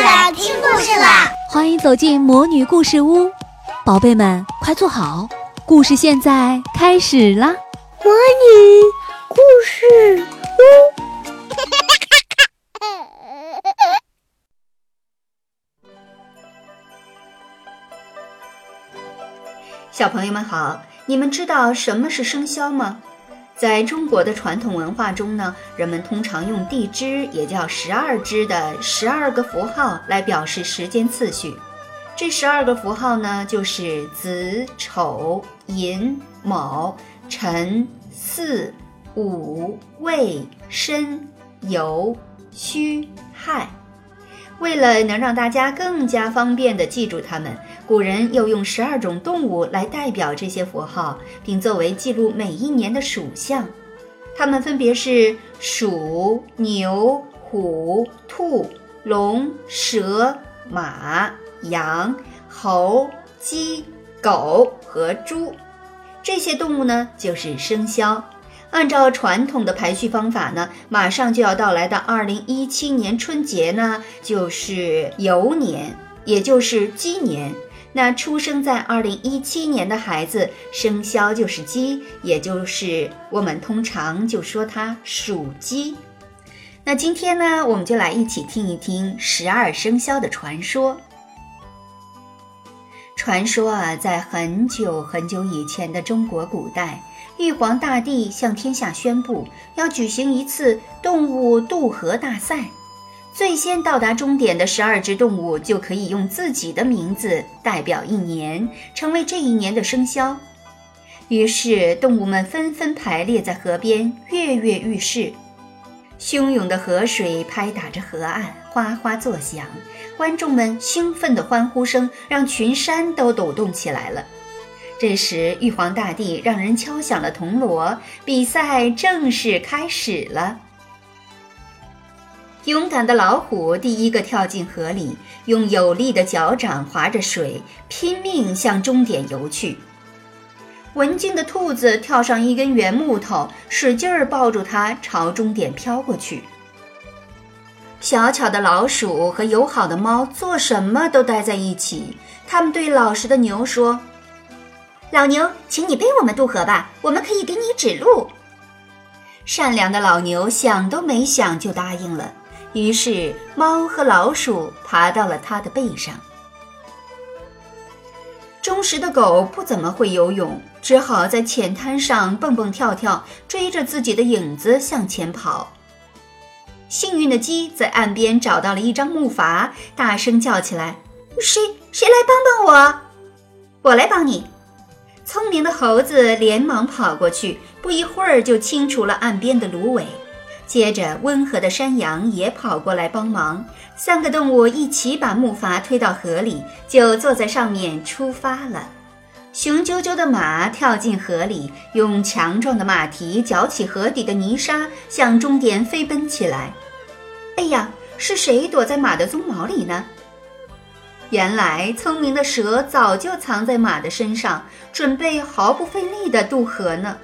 来听故事啦！欢迎走进魔女故事屋，宝贝们快坐好，故事现在开始啦！魔女故事屋，小朋友们好，你们知道什么是生肖吗？在中国的传统文化中呢，人们通常用地支，也叫十二支的十二个符号来表示时间次序。这十二个符号呢，就是子、丑、寅、卯、辰、巳、午、未、申、酉、戌、亥。为了能让大家更加方便地记住它们，古人又用十二种动物来代表这些符号，并作为记录每一年的属相。它们分别是鼠、牛、虎、兔、龙、蛇、马、羊、猴、鸡、狗和猪。这些动物呢，就是生肖。按照传统的排序方法呢，马上就要到来的二零一七年春节呢，就是酉年，也就是鸡年。那出生在二零一七年的孩子，生肖就是鸡，也就是我们通常就说它属鸡。那今天呢，我们就来一起听一听十二生肖的传说。传说啊，在很久很久以前的中国古代。玉皇大帝向天下宣布，要举行一次动物渡河大赛，最先到达终点的十二只动物就可以用自己的名字代表一年，成为这一年的生肖。于是，动物们纷纷排列在河边，跃跃欲试。汹涌的河水拍打着河岸，哗哗作响。观众们兴奋的欢呼声让群山都抖动起来了。这时，玉皇大帝让人敲响了铜锣，比赛正式开始了。勇敢的老虎第一个跳进河里，用有力的脚掌划着水，拼命向终点游去。文静的兔子跳上一根圆木头，使劲儿抱住它，朝终点飘过去。小巧的老鼠和友好的猫做什么都待在一起。他们对老实的牛说。老牛，请你背我们渡河吧，我们可以给你指路。善良的老牛想都没想就答应了。于是，猫和老鼠爬到了它的背上。忠实的狗不怎么会游泳，只好在浅滩上蹦蹦跳跳，追着自己的影子向前跑。幸运的鸡在岸边找到了一张木筏，大声叫起来：“谁谁来帮帮我？我来帮你。”聪明的猴子连忙跑过去，不一会儿就清除了岸边的芦苇。接着，温和的山羊也跑过来帮忙。三个动物一起把木筏推到河里，就坐在上面出发了。雄赳赳的马跳进河里，用强壮的马蹄搅起河底的泥沙，向终点飞奔起来。哎呀，是谁躲在马的鬃毛里呢？原来，聪明的蛇早就藏在马的身上，准备毫不费力地渡河呢。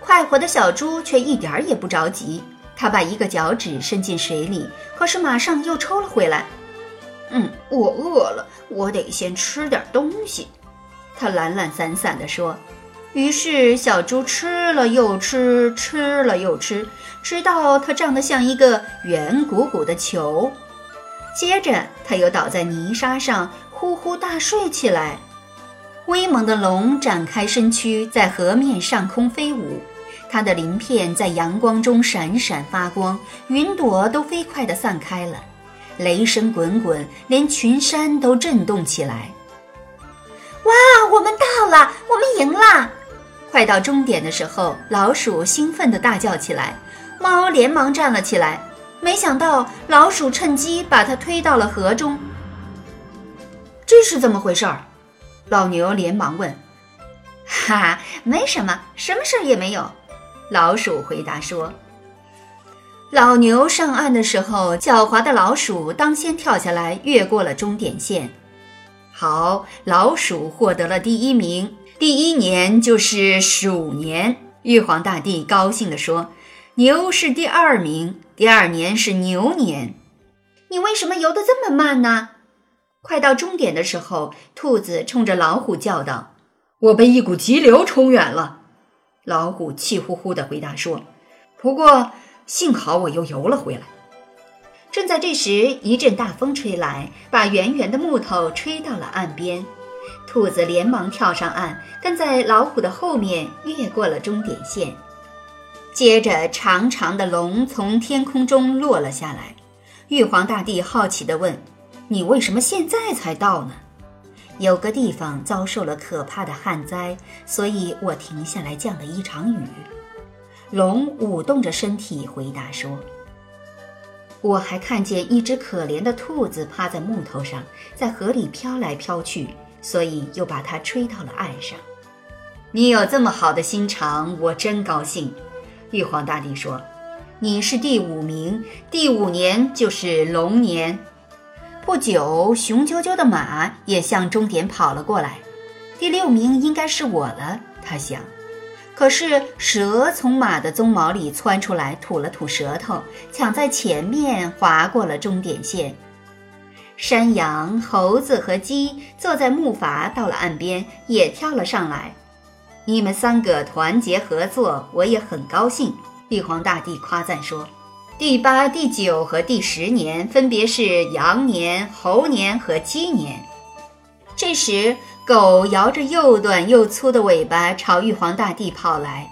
快活的小猪却一点儿也不着急，它把一个脚趾伸进水里，可是马上又抽了回来。嗯，我饿了，我得先吃点东西。它懒懒散散地说。于是，小猪吃了又吃，吃了又吃，直到它胀得像一个圆鼓鼓的球。接着，他又倒在泥沙上呼呼大睡起来。威猛的龙展开身躯，在河面上空飞舞，它的鳞片在阳光中闪闪发光，云朵都飞快地散开了，雷声滚滚，连群山都震动起来。哇，我们到了，我们赢了！快到终点的时候，老鼠兴奋地大叫起来，猫连忙站了起来。没想到老鼠趁机把它推到了河中。这是怎么回事儿？老牛连忙问。哈哈，没什么，什么事儿也没有。老鼠回答说。老牛上岸的时候，狡猾的老鼠当先跳下来，越过了终点线。好，老鼠获得了第一名。第一年就是鼠年。玉皇大帝高兴地说。牛是第二名，第二年是牛年，你为什么游得这么慢呢？快到终点的时候，兔子冲着老虎叫道：“我被一股急流冲远了。”老虎气呼呼地回答说：“不过幸好我又游了回来。”正在这时，一阵大风吹来，把圆圆的木头吹到了岸边。兔子连忙跳上岸，跟在老虎的后面，越过了终点线。接着，长长的龙从天空中落了下来。玉皇大帝好奇地问：“你为什么现在才到呢？”有个地方遭受了可怕的旱灾，所以我停下来降了一场雨。龙舞动着身体回答说：“我还看见一只可怜的兔子趴在木头上，在河里飘来飘去，所以又把它吹到了岸上。你有这么好的心肠，我真高兴。”玉皇大帝说：“你是第五名，第五年就是龙年。”不久，雄赳赳的马也向终点跑了过来。第六名应该是我了，他想。可是蛇从马的鬃毛里窜出来，吐了吐舌头，抢在前面划过了终点线。山羊、猴子和鸡坐在木筏到了岸边，也跳了上来。你们三个团结合作，我也很高兴。玉皇大帝夸赞说。第八、第九和第十年分别是羊年、猴年和鸡年。这时，狗摇着又短又粗的尾巴朝玉皇大帝跑来。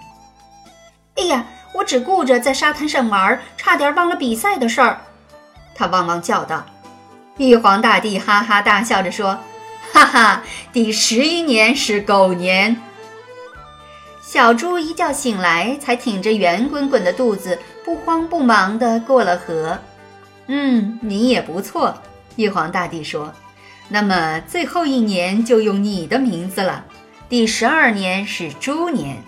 哎呀，我只顾着在沙滩上玩，差点忘了比赛的事儿。他汪汪叫道。玉皇大帝哈哈大笑着说：“哈哈，第十一年是狗年。”小猪一觉醒来，才挺着圆滚滚的肚子，不慌不忙地过了河。嗯，你也不错，玉皇大帝说。那么最后一年就用你的名字了。第十二年是猪年。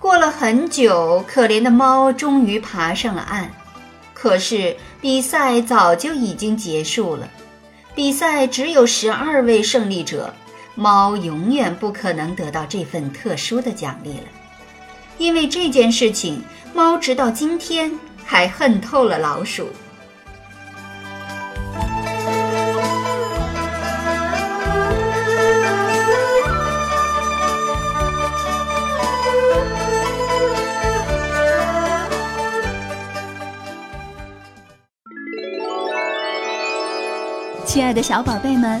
过了很久，可怜的猫终于爬上了岸。可是比赛早就已经结束了，比赛只有十二位胜利者。猫永远不可能得到这份特殊的奖励了，因为这件事情，猫直到今天还恨透了老鼠。亲爱的小宝贝们，